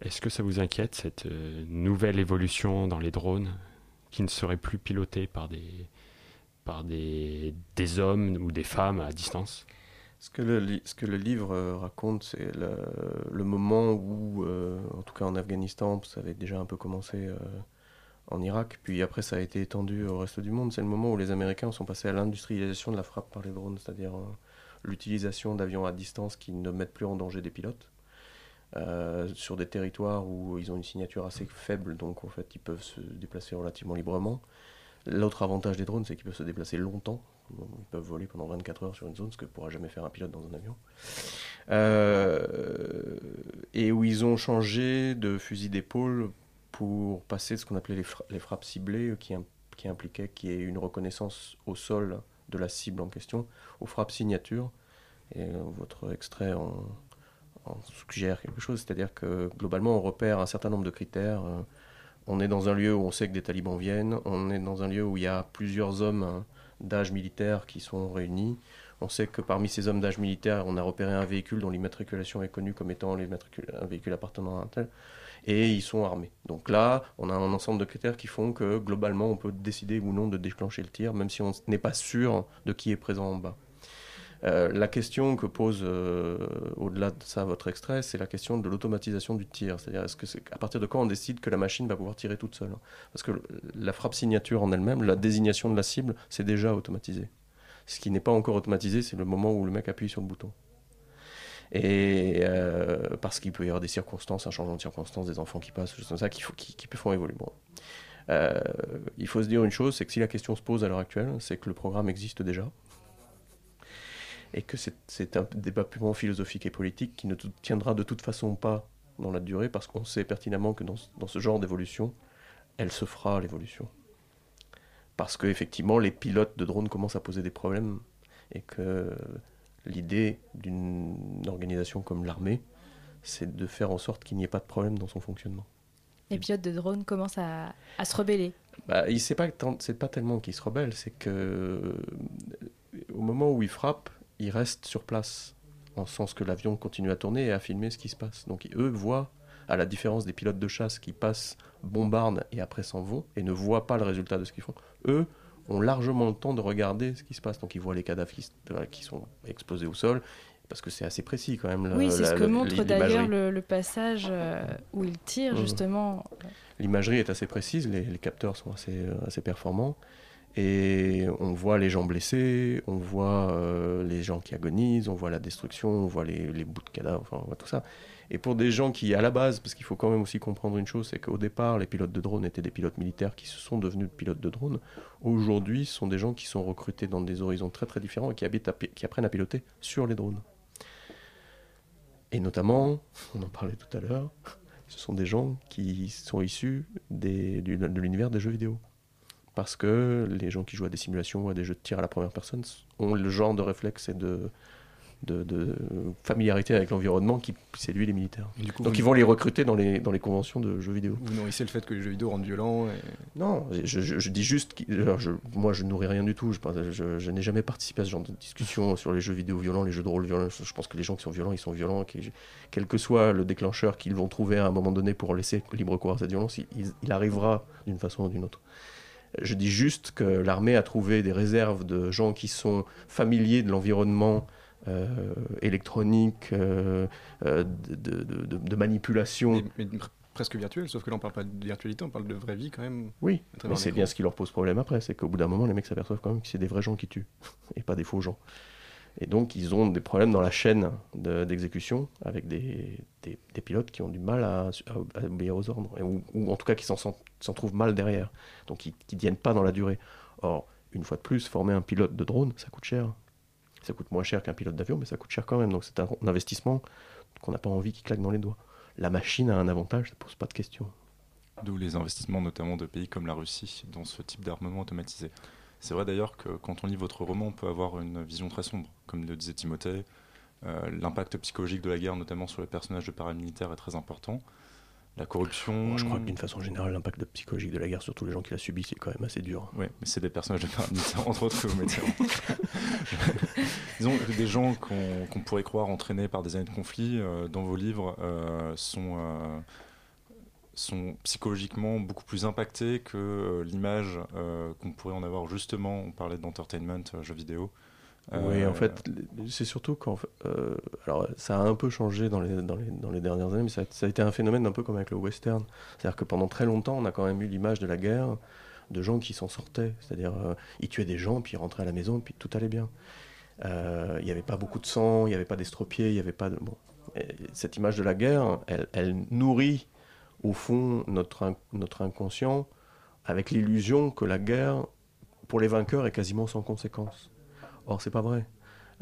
Est-ce que ça vous inquiète, cette euh, nouvelle évolution dans les drones qui ne seraient plus pilotés par des, par des, des hommes ou des femmes à distance? Ce que le, livre euh, raconte, c'est le, moment où, euh, en tout cas en Afghanistan, ça avait déjà un peu commencé euh, en Irak, puis après ça a été étendu au reste du monde. C'est le moment où les Américains sont passés à l'industrialisation de la frappe par les drones, c'est-à-dire l'utilisation d'avions à distance qui ne mettent plus en danger des pilotes. sur des territoires où ils ont une signature assez faible, donc en fait ils peuvent se déplacer relativement librement. L'autre avantage des drones, c'est qu'ils peuvent se déplacer longtemps. Ils peuvent voler pendant 24 heures sur une zone, ce que pourra jamais faire un pilote dans un avion. Euh, et où ils ont changé de fusil d'épaule pour passer de ce qu'on appelait les, fra- les frappes ciblées, qui, im- qui impliquait qu'il y ait une reconnaissance au sol de la cible en question, aux frappes signature. Et euh, votre extrait en, suggère quelque chose, c'est-à-dire que globalement on repère un certain nombre de critères. euh, on est dans un lieu où on sait que des talibans viennent, on est dans un lieu où il y a plusieurs hommes hein, d'âge militaire qui sont réunis. On sait que parmi ces hommes d'âge militaire, on a repéré un véhicule dont l'immatriculation est connue comme étant un véhicule appartenant à un tel, et ils sont armés. Donc là, on a un ensemble de critères qui font que globalement, on peut décider ou non de déclencher le tir, même si on n'est pas sûr de qui est présent en bas. Euh, la question que pose euh, au-delà de ça votre extrait, c'est la question de l'automatisation du tir. C'est-à-dire, à partir de quand on décide que la machine va pouvoir tirer toute seule? Parce que la frappe signature en elle-même, la désignation de la cible, c'est déjà automatisé. Ce qui n'est pas encore automatisé, c'est le moment où le mec appuie sur le bouton. Et euh, parce qu'il peut y avoir des circonstances, un changement de circonstances, des enfants qui passent, des choses comme ça, qui, qui, qui évoluer. Bon. Il faut se dire une chose, c'est que si la question se pose à l'heure actuelle, c'est que le programme existe déjà et que c'est- c'est un débat purement philosophique et politique qui ne tiendra de toute façon pas dans la durée parce qu'on sait pertinemment que dans, ce- dans ce genre d'évolution, elle se fera l'évolution. Parce que effectivement, les pilotes de drones commencent à poser des problèmes et que l'idée d'une organisation comme l'armée, c'est de faire en sorte qu'il n'y ait pas de problème dans son fonctionnement. Les pilotes de drones commencent à, à se rebeller. Bah, sait pas c'est pas tellement qu'il se rebelle, c'est que euh, au moment où il frappe, il reste sur place, en sens que l'avion continue à tourner et à filmer ce qui se passe. Donc eux voient, à la différence des pilotes de chasse qui passent, bombardent et après s'en vont et ne voient pas le résultat de ce qu'ils font. Eux ont largement le temps de regarder ce qui se passe. Donc ils voient les cadavres qui, qui sont explosés au sol, parce que c'est assez précis quand même. oui, c'est ce que montre d'ailleurs le, le passage euh, où il tire Mhm. justement. L'imagerie est assez précise, les, les capteurs sont assez, euh, assez performants. Et on voit les gens blessés, on voit euh, les gens qui agonisent, on voit la destruction, on voit les, bouts de cadavres, enfin, on voit tout ça. Et pour des gens qui, à la base, parce qu'il faut quand même aussi comprendre une chose, c'est qu'au départ, les pilotes de drones étaient des pilotes militaires qui se sont devenus pilotes de drones. Aujourd'hui, ce sont des gens qui sont recrutés dans des horizons très très différents et qui, apprennent à piloter sur les drones. Et notamment, on en parlait tout à l'heure, ce sont des gens qui sont issus de l'univers des jeux vidéo. Parce que les gens qui jouent à des simulations ou à des jeux de tir à la première personne ont le genre de réflexe et de, de, de familiarité avec l'environnement qui séduit les militaires. Et du coup, Donc ils vont les recruter dans les, dans les conventions de jeux vidéo. Vous nourrissez le fait que les jeux vidéo rendent violents. Et... Non, je, je- je dis juste, alors, je- moi je nourris rien du tout. Je, n'ai jamais participé à ce genre de discussion sur les jeux vidéo violents, les jeux de rôle violents. Je pense que les gens qui sont violents, ils sont violents. qui- quel que soit le déclencheur qu'ils vont trouver à un moment donné pour laisser libre cours à cette violence, il arrivera d'une façon ou d'une autre. Je dis juste que l'armée a trouvé des réserves de gens qui sont familiers de l'environnement euh, électronique, euh, euh, de, de- de- de manipulation. Mais, mais pr- presque virtuel, sauf que là on parle pas de virtualité, on parle de vraie vie quand même. Oui, mais c'est bien ce qui leur pose problème après, c'est qu'au bout d'un moment, les mecs s'aperçoivent quand même que c'est des vrais gens qui tuent, et pas des faux gens. Et donc, ils ont des problèmes dans la chaîne de- d'exécution, avec des, des- pilotes qui ont du mal à, obéir aux ordres, ou, en tout cas qui s'en trouvent mal derrière, donc qui ne tiennent pas dans la durée. Or, une fois de plus, former un pilote de drone, ça coûte cher. Ça coûte moins cher qu'un pilote d'avion, mais ça coûte cher quand même, donc c'est un, un investissement qu'on n'a pas envie qui claque dans les doigts. La machine a un avantage, ça ne pose pas de questions. D'où les investissements notamment de pays comme la Russie dans ce type d'armement automatisé. C'est vrai d'ailleurs que quand on lit votre roman, on peut avoir une vision très sombre, comme le disait Timothée. Euh, L'impact psychologique de la guerre, notamment sur les personnages de paramilitaires, est très important. La corruption. Je crois que d'une façon générale, l'impact psychologique de la guerre sur tous les gens qui la subissent est quand même assez dur. Oui, mais c'est des personnages de paramilitaires, entre autres, que vous mettez en- Disons que des gens qu'on pourrait croire entraînés par des années de conflit, euh, dans vos livres, euh, sont, sont psychologiquement beaucoup plus impactés que euh, l'image euh, qu'on pourrait en avoir justement. On parlait d'entertainment, euh, jeux vidéo. Oui, en fait, c'est surtout euh, alors ça a un peu changé dans les, dans les, dans les dernières années, mais ça, a- été un phénomène un peu comme avec le western. C'est-à-dire que pendant très longtemps, on a quand même eu l'image de la guerre de gens qui s'en sortaient. C'est-à-dire, ils tuaient des gens, puis ils rentraient à la maison, puis tout allait bien. Il n'y avait pas beaucoup de sang, il n'y avait pas d'estropiés, il n'y avait pas de... Bon. Et cette image de la guerre, elle nourrit au fond notre, notre inconscient avec l'illusion que la guerre, pour les vainqueurs, est quasiment sans conséquence. Or, c'est pas vrai.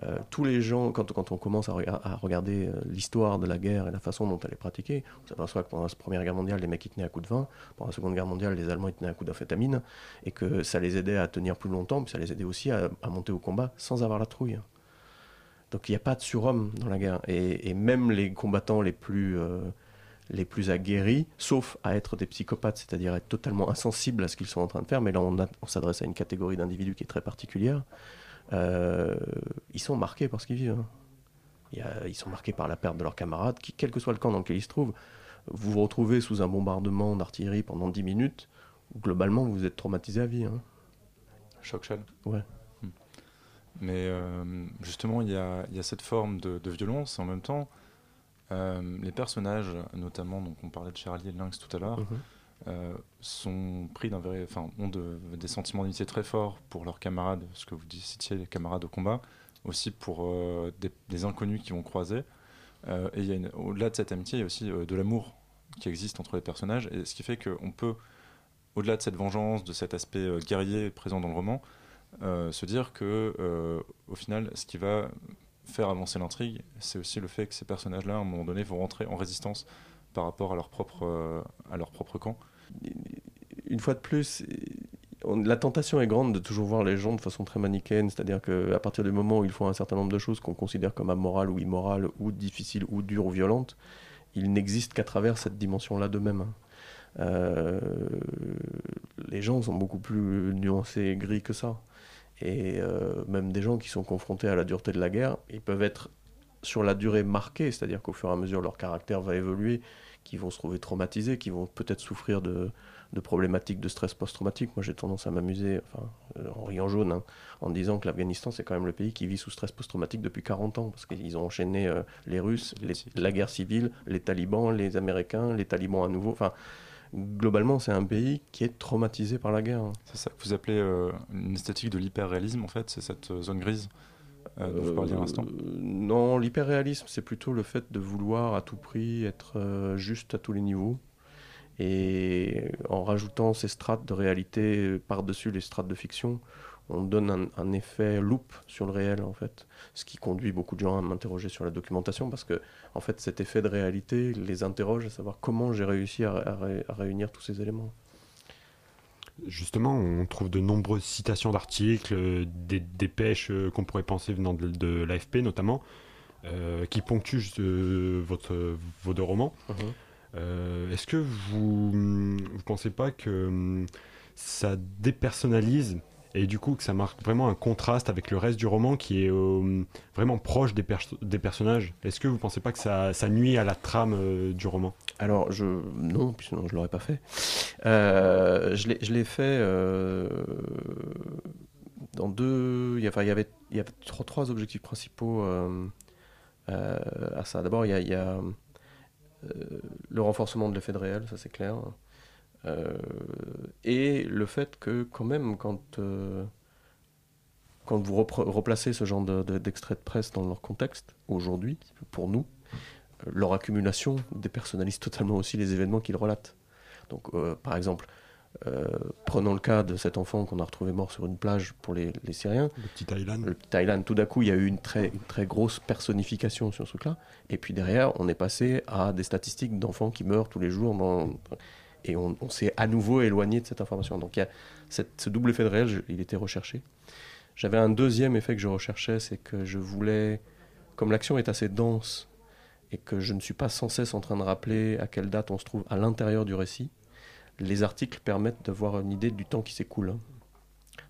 Euh, tous les gens, quand, quand on commence à, rega- à regarder euh, l'histoire de la guerre et la façon dont elle est pratiquée, on s'aperçoit que pendant la Première Guerre mondiale, les mecs ils tenaient à coup de vin, pendant la Seconde Guerre mondiale, les Allemands ils tenaient à coup d'amphétamine, et que ça les aidait à tenir plus longtemps, puis ça les aidait aussi à, monter au combat sans avoir la trouille. Donc il n'y a pas de surhomme dans la guerre. Et, et même les combattants les plus, euh, les plus aguerris, sauf à être des psychopathes, c'est-à-dire être totalement insensibles à ce qu'ils sont en train de faire, mais là on, s'adresse à une catégorie d'individus qui est très particulière, euh, ils sont marqués par ce qu'ils vivent. hein. Il y a- ils sont marqués par la perte de leurs camarades, qui, quel que soit le camp dans lequel ils se trouvent. Vous vous retrouvez sous un bombardement d'artillerie pendant 10 minutes, globalement vous êtes traumatisé à vie. hein. Choc. Ouais. Hmm. Mais euh, justement, il y a, il y a cette forme de, de violence en même temps, euh, les personnages, notamment, donc on parlait de Charlie et de Lynx tout à l'heure, Mhm. euh, sont pris d'un vrai, enfin, ont de- des sentiments d'amitié très forts pour leurs camarades, ce que vous citiez, les camarades au combat, aussi pour euh, des, des inconnus qui vont croiser. Et il y a une- au-delà de cette amitié, il y a aussi de l'amour qui existe entre les personnages, et ce qui fait qu'on peut, au-delà de cette vengeance, de cet aspect guerrier présent dans le roman, se dire que, au final, ce qui va faire avancer l'intrigue, c'est aussi le fait que ces personnages-là, à un moment donné, vont rentrer en résistance par rapport à leur propre, euh, à leur propre camp. une fois de plus, la tentation est grande de toujours voir les gens de façon très manichéenne, c'est-à-dire qu'à partir du moment où ils font un certain nombre de choses qu'on considère comme amorales ou immorales, ou difficiles, ou dures, ou violentes, ils n'existent qu'à travers cette dimension-là d'eux-mêmes. hein. Euh, les gens sont beaucoup plus nuancés et gris que ça. Et euh, même des gens qui sont confrontés à la dureté de la guerre, ils peuvent être sur la durée marquée, c'est-à-dire qu'au fur et à mesure leur caractère va évoluer, qu'ils vont se trouver traumatisés, qu'ils vont peut-être souffrir de, de problématiques de stress post-traumatique. Moi j'ai tendance à m'amuser, enfin, euh, en riant jaune, hein, en disant que l'Afghanistan c'est quand même le pays qui vit sous stress post-traumatique depuis 40 ans, parce qu'ils ont enchaîné euh, les Russes, les- la guerre civile, les talibans, les Américains, les talibans à nouveau. Enfin, globalement c'est un pays qui est traumatisé par la guerre. C'est ça que vous appelez euh, une esthétique de l'hyper-réalisme, en fait, c'est cette euh, zone grise euh, dont vous parliez à l'instant. Non, l'hyperréalisme, c'est plutôt le fait de vouloir à tout prix être juste à tous les niveaux. Et en rajoutant ces strates de réalité par-dessus les strates de fiction, on donne un, un effet loupe sur le réel, en fait. Ce qui conduit beaucoup de gens à m'interroger sur la documentation, parce que, en fait, cet effet de réalité les interroge à savoir comment j'ai réussi à, à ré- à réunir tous ces éléments. Justement, on trouve de nombreuses citations d'articles, des dépêches euh, qu'on pourrait penser venant de, de l'AFP notamment, euh, qui ponctuent euh, votre, vos deux romans. Mhm. Euh, Est-ce que vous ne pensez pas que hum, ça dépersonnalise et du coup que ça marque vraiment un contraste avec le reste du roman qui est euh, vraiment proche des, perso- des personnages Est-ce que vous ne pensez pas que ça, nuit à la trame euh, du roman? Alors, je non, sinon je l'aurais pas fait. Euh, je l'ai- fait euh, dans deux. Il y, avait, il y avait trois, objectifs principaux à ça. D'abord, il y a, le renforcement de l'effet de réel, ça c'est clair. Euh, et le fait que quand même, quand euh, quand vous replacez ce genre de- de- d'extraits de presse dans leur contexte, aujourd'hui, pour nous, euh, leur accumulation dépersonnalise totalement aussi les événements qu'ils relatent. Donc, euh, par exemple, euh, prenons le cas de cet enfant qu'on a retrouvé mort sur une plage pour les, les Syriens. Le petit Thaïlande. Le petit Thaïlande, tout d'un coup, il y a eu une très, une très grosse personnification sur ce truc-là. Et puis derrière, on est passé à des statistiques d'enfants qui meurent tous les jours. dans- Et on, s'est à nouveau éloigné de cette information. Donc il y a ce double effet de réel, il était recherché. J'avais un deuxième effet que je recherchais, c'est que je voulais, comme l'action est assez dense et que je ne suis pas sans cesse en train de rappeler à quelle date on se trouve à l'intérieur du récit, les articles permettent d'avoir une idée du temps qui s'écoule, hein.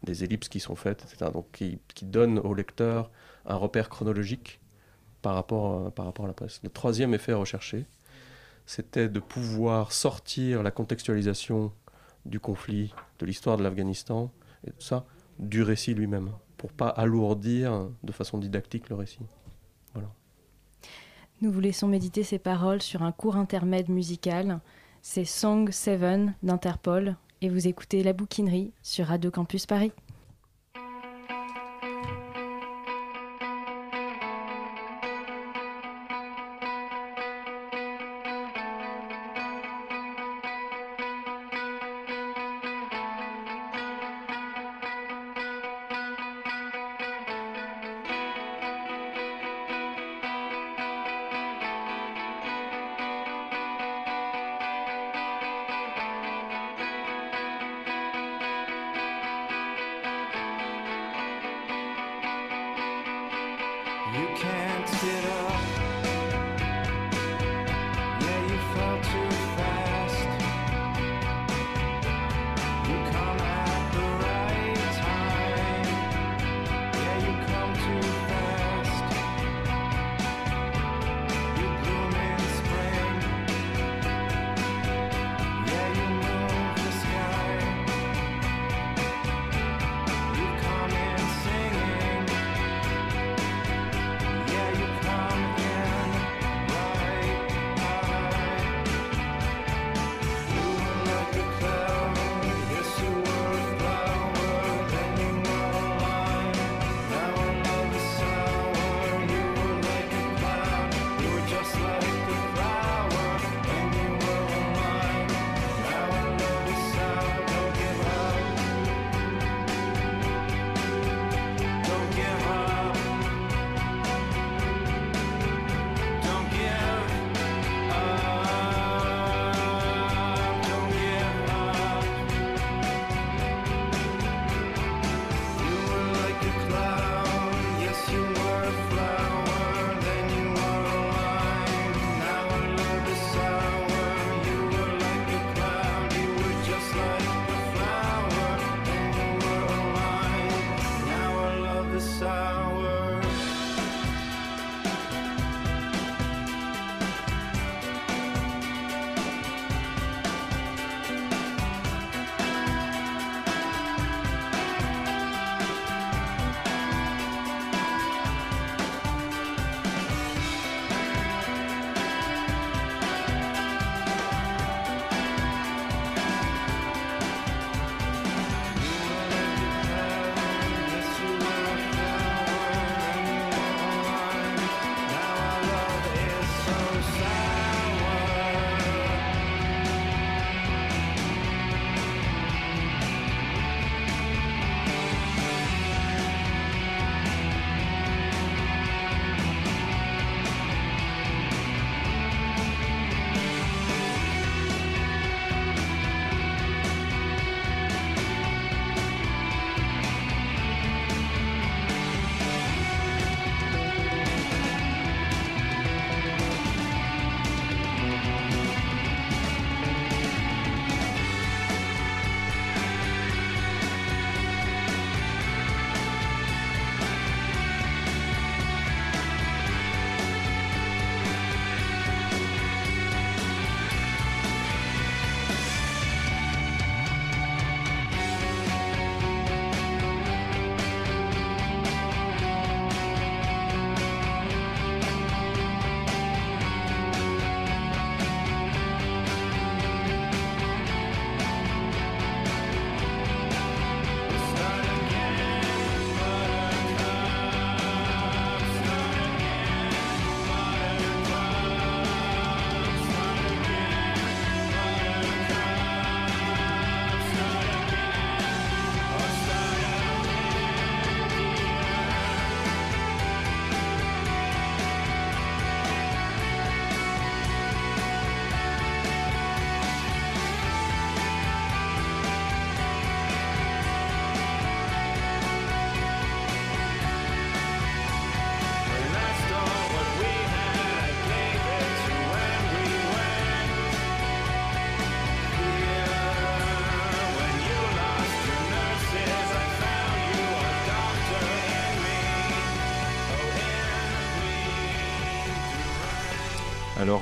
des ellipses qui sont faites, etc. Donc qui, qui donnent au lecteur un repère chronologique par rapport, à- par rapport à la presse. Le troisième effet recherché, c'était de pouvoir sortir la contextualisation du conflit, de l'histoire de l'Afghanistan et tout ça du récit lui-même, pour pas alourdir de façon didactique le récit. Voilà. Nous vous laissons méditer ces paroles sur un court intermède musical. C'est Song 7 d'Interpol et vous écoutez La Bouquinerie sur Radio Campus Paris.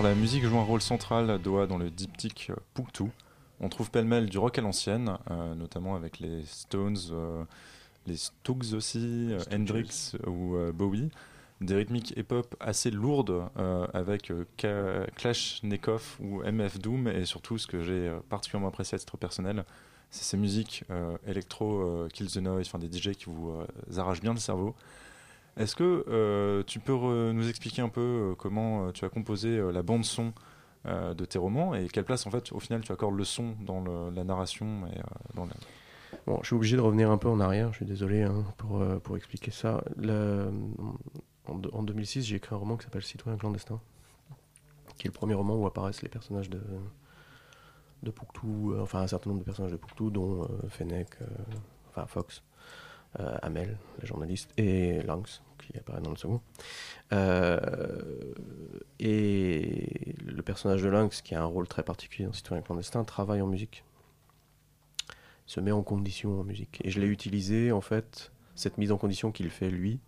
La musique joue un rôle central doit dans le diptyque euh, Punktu. On trouve pêle-mêle du rock à l'ancienne, euh, notamment avec les Stones, euh, les Stooges aussi, euh, Hendrix ou Bowie. Des rythmiques hip-hop assez lourdes avec Clash Nekov ou MF Doom et surtout ce que j'ai particulièrement apprécié à titre personnel, c'est ces musiques électro, Kill the Noise, enfin des DJ qui vous arrachent bien le cerveau. Est-ce que euh, tu peux nous expliquer un peu euh, comment euh, tu as composé la bande son de tes romans et quelle place en fait au final tu accordes le son dans la narration. Bon, je suis obligé de revenir un peu en arrière, je suis désolé hein, pour, pour expliquer ça. En, de- en 2006, j'ai écrit un roman qui s'appelle Citoyen clandestin, qui est le premier roman où apparaissent les personnages de, de Pouctou, enfin un certain nombre de personnages de Pouctou, dont Fennec, enfin Fox, Amel, le journaliste, et Lynx, qui apparaît dans le second. Euh, et le personnage de Lynx, qui a un rôle très particulier dans Citoyen clandestin, travaille en musique se met en condition en musique. Et je l'ai utilisé, en fait, cette mise en condition qu'il fait lui,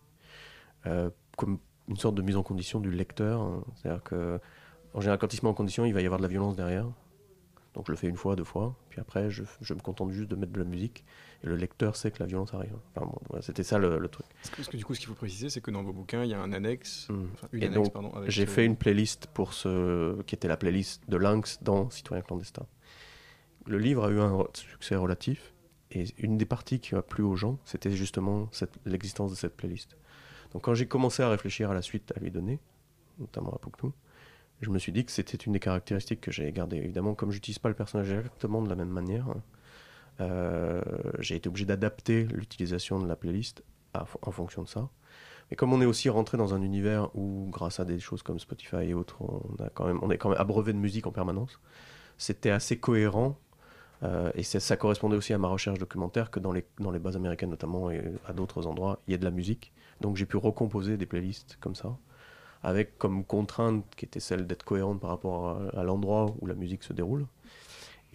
euh, comme une sorte de mise en condition du lecteur. hein. C'est-à-dire que, en général, quand il se met en condition, il va y avoir de la violence derrière. Donc je le fais une fois, deux fois, puis après, je me contente juste de mettre de la musique, et le lecteur sait que la violence arrive. Enfin, bon, voilà, C'était ça le, le truc. Parce que, du coup, ce qu'il faut préciser, c'est que dans vos bouquins, il y a un annexe, enfin, une. Et annexe, donc, pardon, avec j'ai euh, fait une playlist pour ce qui était la playlist de Lynx dans Citoyen clandestin. Le livre a eu un succès relatif et une des parties qui a plu aux gens, c'était justement l'existence de cette playlist. Donc quand j'ai commencé à réfléchir à la suite à lui donner, notamment à Pouctou, je me suis dit que c'était une des caractéristiques que j'ai gardées. Évidemment, comme j'utilise pas le personnage exactement de la même manière, hein, j'ai été obligé d'adapter l'utilisation de la playlist en fonction de ça. Mais comme on est aussi rentré dans un univers où, grâce à des choses comme Spotify et autres, on, a quand même, on est quand même abreuvé de musique en permanence, c'était assez cohérent. euh, et ça, correspondait aussi à ma recherche documentaire que dans les, dans les bases américaines notamment et à d'autres endroits, il y a de la musique. Donc j'ai pu recomposer des playlists comme ça, avec comme contrainte qui était celle d'être cohérente par rapport à l'endroit où la musique se déroule,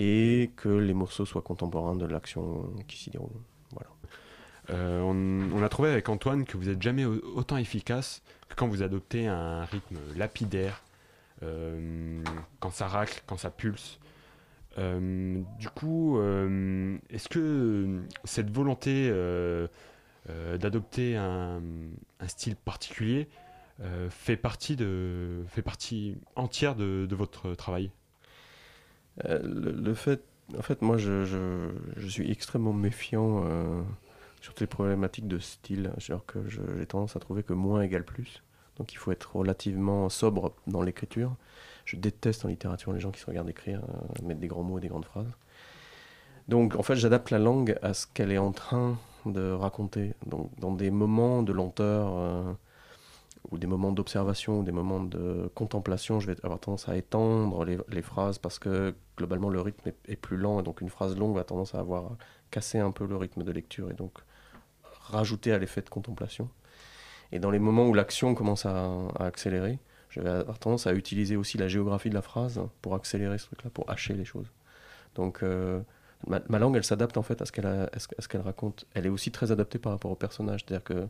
et que les morceaux soient contemporains de l'action qui s'y déroule. Voilà. Euh, on, a trouvé avec Antoine que vous êtes jamais au- autant efficace que quand vous adoptez un rythme lapidaire, euh, quand ça racle, quand ça pulse. Euh, du coup, est-ce que cette volonté d'adopter un, style particulier fait partie de fait partie entière de votre travail? Euh, le, fait, en fait, moi, je, suis extrêmement méfiant euh, sur toutes les problématiques de style. Que j'ai tendance à trouver que moins égale plus. Donc, il faut être relativement sobre dans l'écriture. Je déteste en littérature les gens qui se regardent écrire, euh, mettre des grands mots et des grandes phrases. Donc, en fait, j'adapte la langue à ce qu'elle est en train de raconter. Donc, dans des moments de lenteur euh, ou des moments d'observation ou des moments de contemplation, je vais avoir tendance à étendre les, phrases parce que globalement le rythme est, plus lent et donc une phrase longue va tendance à avoir cassé un peu le rythme de lecture et donc rajouter à l'effet de contemplation. Et dans les moments où l'action commence à, accélérer, je vais avoir tendance à utiliser aussi la géographie de la phrase pour accélérer ce truc-là, pour hacher les choses. Donc euh, ma, langue, elle s'adapte en fait à ce qu'elle a- raconte. Elle est aussi très adaptée par rapport au personnage, c'est-à-dire que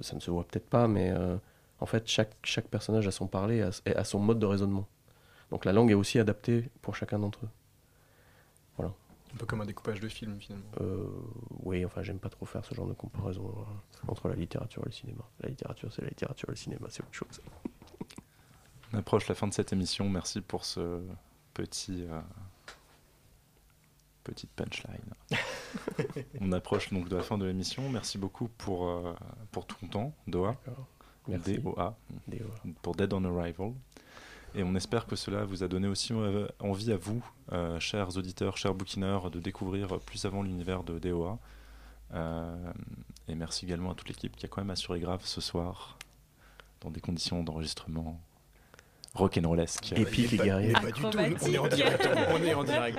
ça ne se voit peut-être pas, mais euh, en fait, chaque, chaque personnage a son parler et a, et a son mode de raisonnement. Donc la langue est aussi adaptée pour chacun d'entre eux. Voilà. Un peu comme un découpage de film finalement. Euh, oui, enfin, j'aime pas trop faire ce genre de comparaison euh, entre la littérature et le cinéma. La littérature, c'est la littérature, le cinéma, c'est autre chose. On approche la fin de cette émission. Merci pour ce petit euh, petite punchline. On approche donc de la fin de l'émission. Merci beaucoup pour euh, pour ton temps, Doha. Merci. DOA. DOA. Pour Dead on Arrival. Et on espère que cela vous a donné aussi euh, envie à vous, euh, chers auditeurs, chers bouquineurs, de découvrir plus avant l'univers de DOA. Euh, et merci également à toute l'équipe qui a quand même assuré grave ce soir dans des conditions d'enregistrement rock'n'rollesques. Épique et guerrier. Mais pas du tout, on est en direct. On est en direct.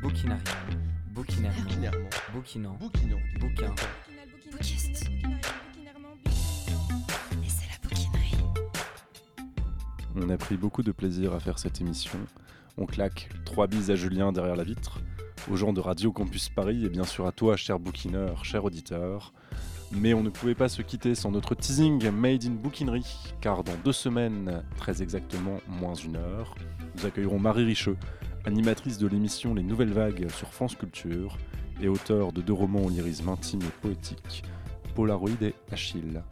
Bouquineuse. Bouquinarienne. Bouquinairement. Bouquinant. Bouquin. Bouquiste. Et c'est la bouquinerie. On a pris beaucoup de plaisir à faire cette émission. On claque trois bises à Julien derrière la vitre, aux gens de Radio Campus Paris et bien sûr à toi, cher bouquineur, cher auditeur. Mais on ne pouvait pas se quitter sans notre teasing Made in Bouquinerie, car dans deux semaines, très exactement moins une heure, nous accueillerons Marie Richeux, animatrice de l'émission Les Nouvelles Vagues sur France Culture et auteure de deux romans au lyrisme intime et poétique, Polaroid et Achille.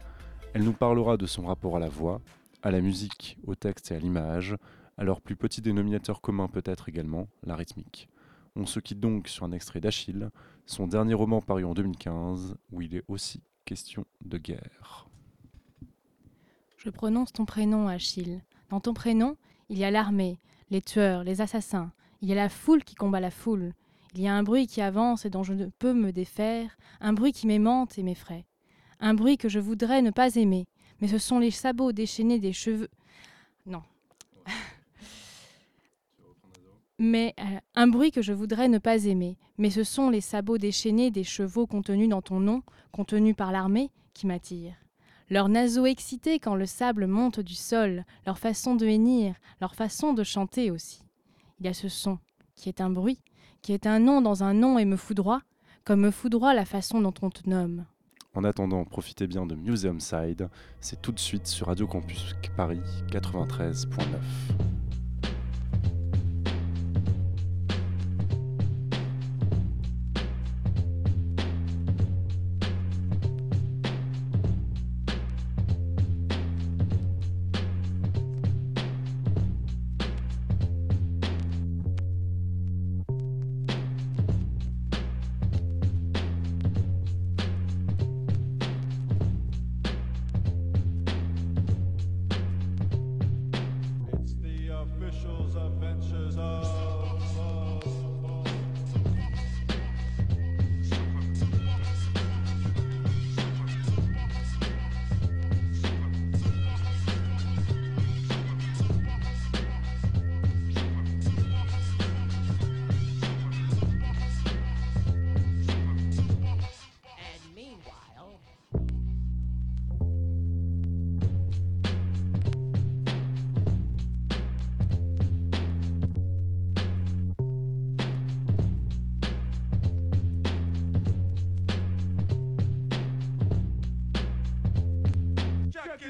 Elle nous parlera de son rapport à la voix, à la musique, au texte et à l'image, à leur plus petit dénominateur commun peut-être également, la rythmique. On se quitte donc sur un extrait d'Achille, son dernier roman paru en 2015, où il est aussi question de guerre. Je prononce ton prénom, Achille. Dans ton prénom, il y a l'armée, les tueurs, les assassins. Il y a la foule qui combat la foule. Il y a un bruit qui avance et dont je ne peux me défaire, un bruit qui m'aimante et m'effraie. Un bruit que je voudrais ne pas aimer, mais ce sont les sabots déchaînés des cheveux. Non. mais euh, un bruit que je voudrais ne pas aimer, mais ce sont les sabots déchaînés des chevaux contenus dans ton nom, contenus par l'armée, qui m'attirent. Leurs naseaux excités quand le sable monte du sol, leur façon de hennir, leur façon de chanter aussi. Il y a ce son, qui est un bruit, qui est un nom dans un nom et me foudroie, comme me foudroie la façon dont on te nomme. En attendant, profitez bien de Museum Side, c'est tout de suite sur Radio Campus Paris 93.9.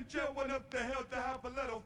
future, what up the hell to have a little